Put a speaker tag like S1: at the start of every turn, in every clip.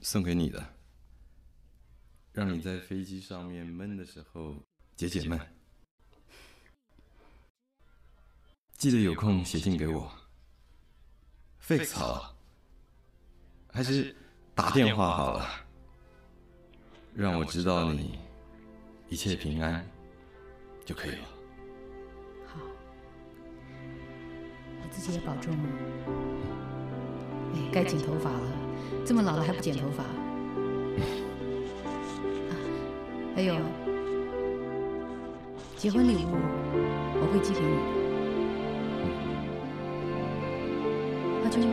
S1: 送给你的，让你在飞机上面闷的时候解解闷。记得有空写信给我。废草，还是打电话好了，让我知道你一切平安就可以了。
S2: 好，你自己也保重哦。哎，该剪头发了，这么老了还不剪头发？啊，还有，结婚礼物我会寄给你。阿秋，拜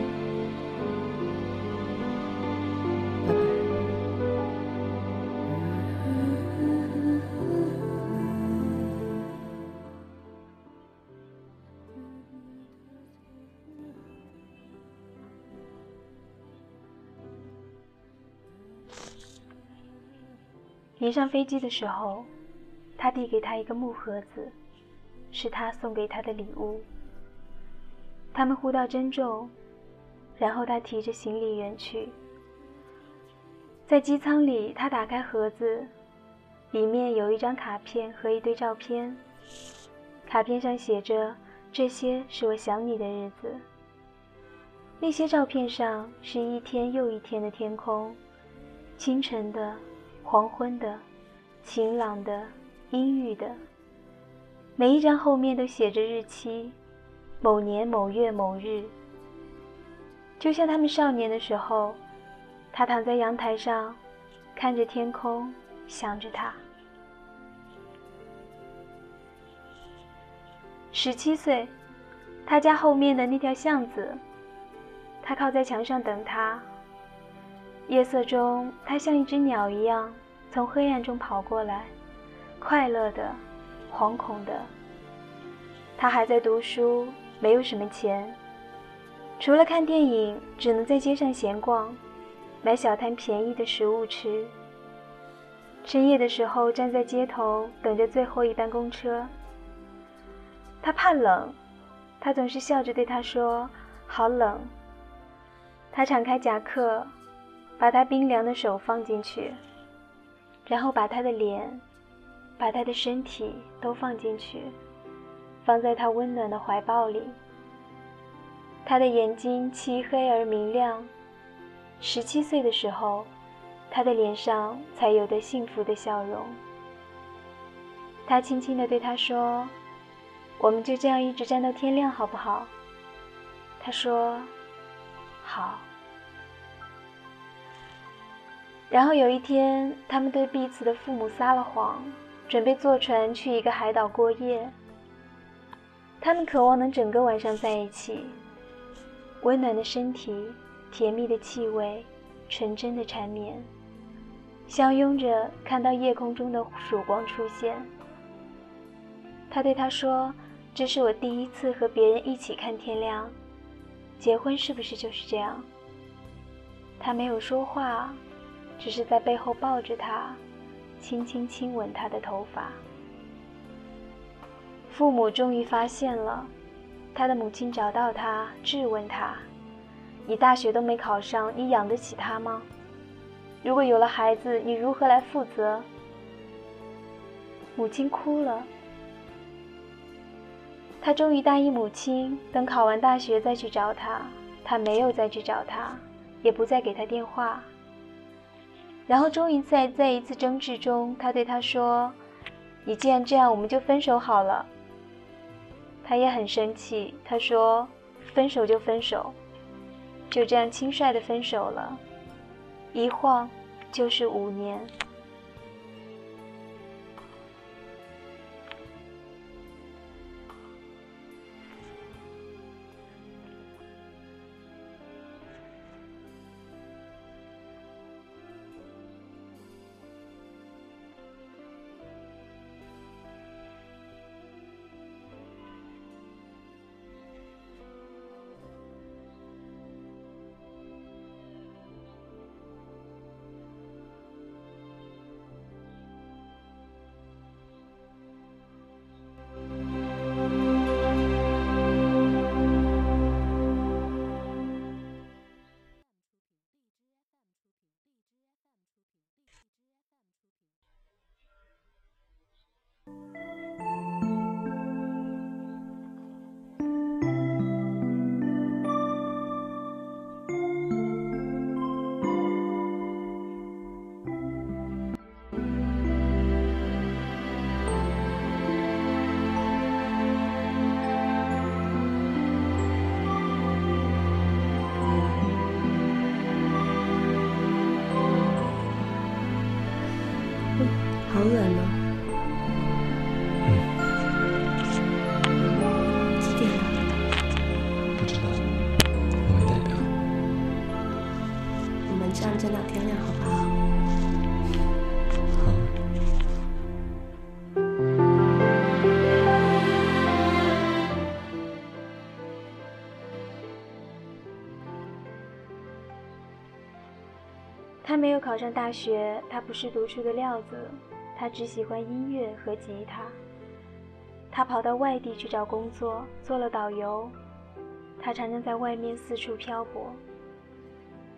S3: 你上飞机的时候，他递给他一个木盒子，是他送给他的礼物。他们互道珍重，然后他提着行李远去。在机舱里，他打开盒子，里面有一张卡片和一堆照片。卡片上写着：“这些是我想你的日子。”那些照片上是一天又一天的天空，清晨的。黄昏的，晴朗的，阴郁的。每一张后面都写着日期，某年某月某日。就像他们少年的时候，他躺在阳台上，看着天空，想着他。十七岁，他家后面的那条巷子，他靠在墙上等他。夜色中，他像一只鸟一样从黑暗中跑过来，快乐的，惶恐的。他还在读书，没有什么钱，除了看电影，只能在街上闲逛，买小摊便宜的食物吃。深夜的时候，站在街头等着最后一班公车。他怕冷，他总是笑着对他说：“好冷。”他敞开夹克。把他冰凉的手放进去，然后把他的脸，把他的身体都放进去，放在他温暖的怀抱里。他的眼睛漆黑而明亮。十七岁的时候，他的脸上才有的幸福的笑容。他轻轻地对他说：“我们就这样一直站到天亮，好不好？”他说：“好。”然后有一天，他们对彼此的父母撒了谎，准备坐船去一个海岛过夜。他们渴望能整个晚上在一起，温暖的身体，甜蜜的气味，纯真的缠绵，相拥着看到夜空中的曙光出现。他对他说：“这是我第一次和别人一起看天亮，结婚是不是就是这样？”他没有说话。只是在背后抱着他，轻轻亲吻他的头发。父母终于发现了，他的母亲找到他，质问他：“你大学都没考上，你养得起他吗？如果有了孩子，你如何来负责？”母亲哭了。他终于答应母亲，等考完大学再去找他。他没有再去找他，也不再给他电话。然后终于在在一次争执中，他对他说：“你既然这样，我们就分手好了。”他也很生气，他说：“分手就分手，就这样轻率的分手了，一晃就是五年。”考上大学，他不是读书的料子，他只喜欢音乐和吉他。他跑到外地去找工作，做了导游。他常常在外面四处漂泊。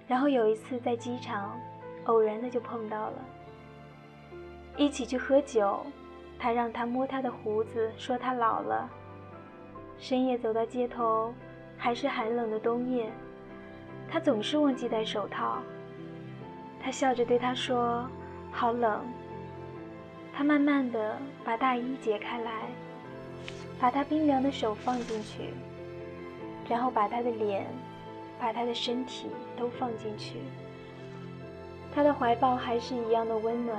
S3: 然后有一次在机场，偶然的就碰到了，一起去喝酒。他让他摸他的胡子，说他老了。深夜走到街头，还是寒冷的冬夜，他总是忘记戴手套。他笑着对他说：“好冷。”他慢慢的把大衣解开来，把他冰凉的手放进去，然后把他的脸、把他的身体都放进去。他的怀抱还是一样的温暖。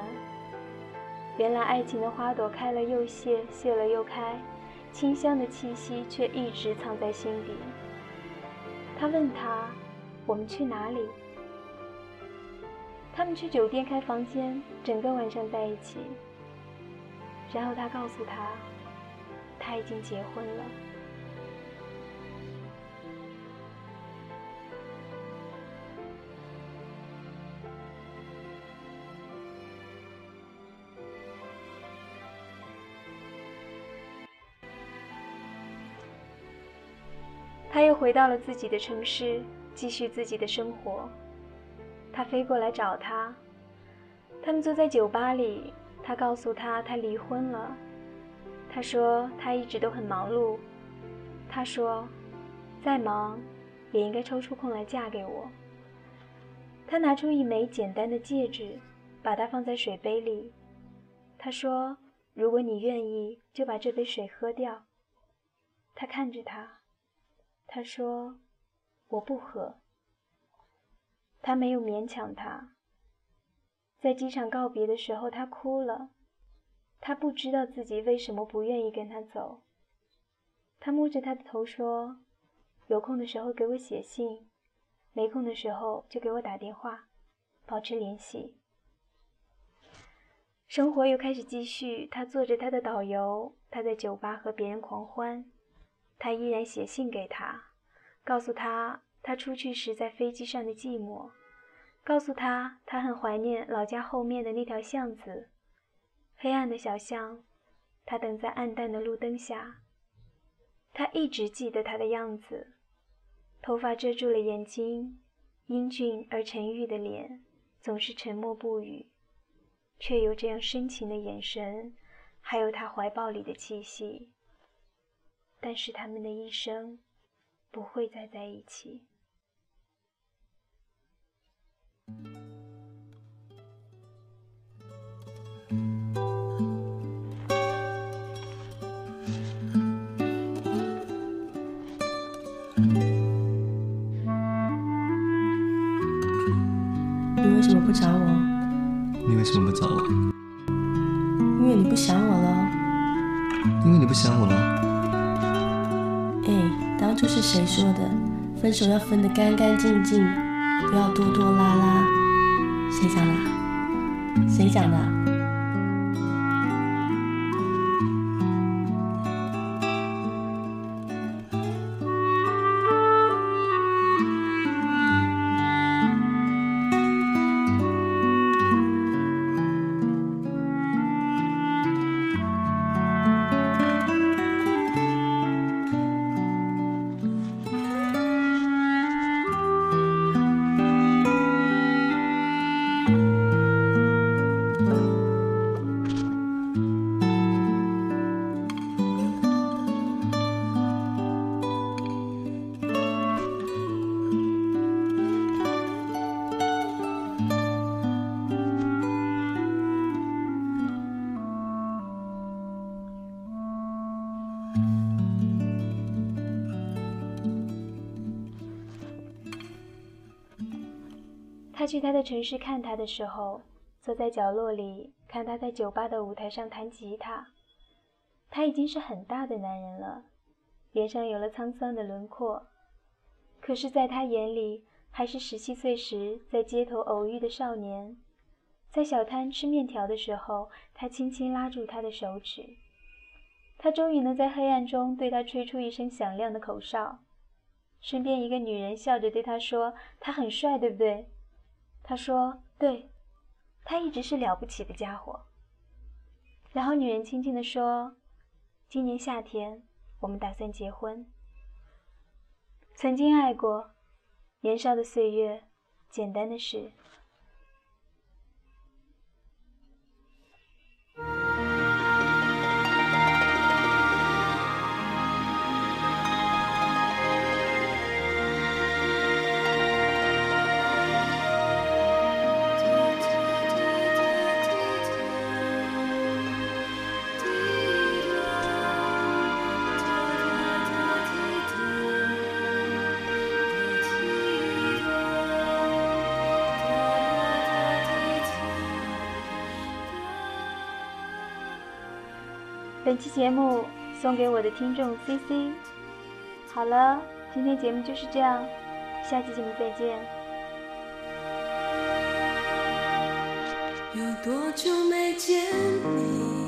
S3: 原来爱情的花朵开了又谢，谢了又开，清香的气息却一直藏在心底。他问他：“我们去哪里？”他们去酒店开房间，整个晚上在一起。然后他告诉他，他已经结婚了。他又回到了自己的城市，继续自己的生活。他飞过来找他，他们坐在酒吧里。他告诉他他离婚了。他说他一直都很忙碌。他说，再忙也应该抽出空来嫁给我。他拿出一枚简单的戒指，把它放在水杯里。他说，如果你愿意，就把这杯水喝掉。他看着他，他说，我不喝。他没有勉强他。在机场告别的时候，他哭了。他不知道自己为什么不愿意跟他走。他摸着他的头说：“有空的时候给我写信，没空的时候就给我打电话，保持联系。”生活又开始继续。他做着他的导游，他在酒吧和别人狂欢。他依然写信给他，告诉他。他出去时在飞机上的寂寞，告诉他他很怀念老家后面的那条巷子，黑暗的小巷。他等在暗淡的路灯下。他一直记得他的样子，头发遮住了眼睛，英俊而沉郁的脸，总是沉默不语，却有这样深情的眼神，还有他怀抱里的气息。但是他们的一生不会再在一起。
S4: 你为什么不找我？
S1: 你为什么不找我？
S4: 因为你不想我了。
S1: 因为你不想我了。
S4: 哎，当初是谁说的？分手要分得干干净净，不要拖拖拉拉。谁讲的？谁讲的？
S3: 他去他的城市看他的时候，坐在角落里看他在酒吧的舞台上弹吉他。他已经是很大的男人了，脸上有了沧桑的轮廓，可是，在他眼里，还是十七岁时在街头偶遇的少年。在小摊吃面条的时候，他轻轻拉住他的手指。他终于能在黑暗中对他吹出一声响亮的口哨。身边一个女人笑着对他说：“他很帅，对不对？”他说：“对，他一直是了不起的家伙。”然后女人轻轻地说：“今年夏天我们打算结婚。曾经爱过，年少的岁月，简单的事。”本期节目送给我的听众 CC。好了，今天节目就是这样，下期节目再见。
S5: 有多久没见你？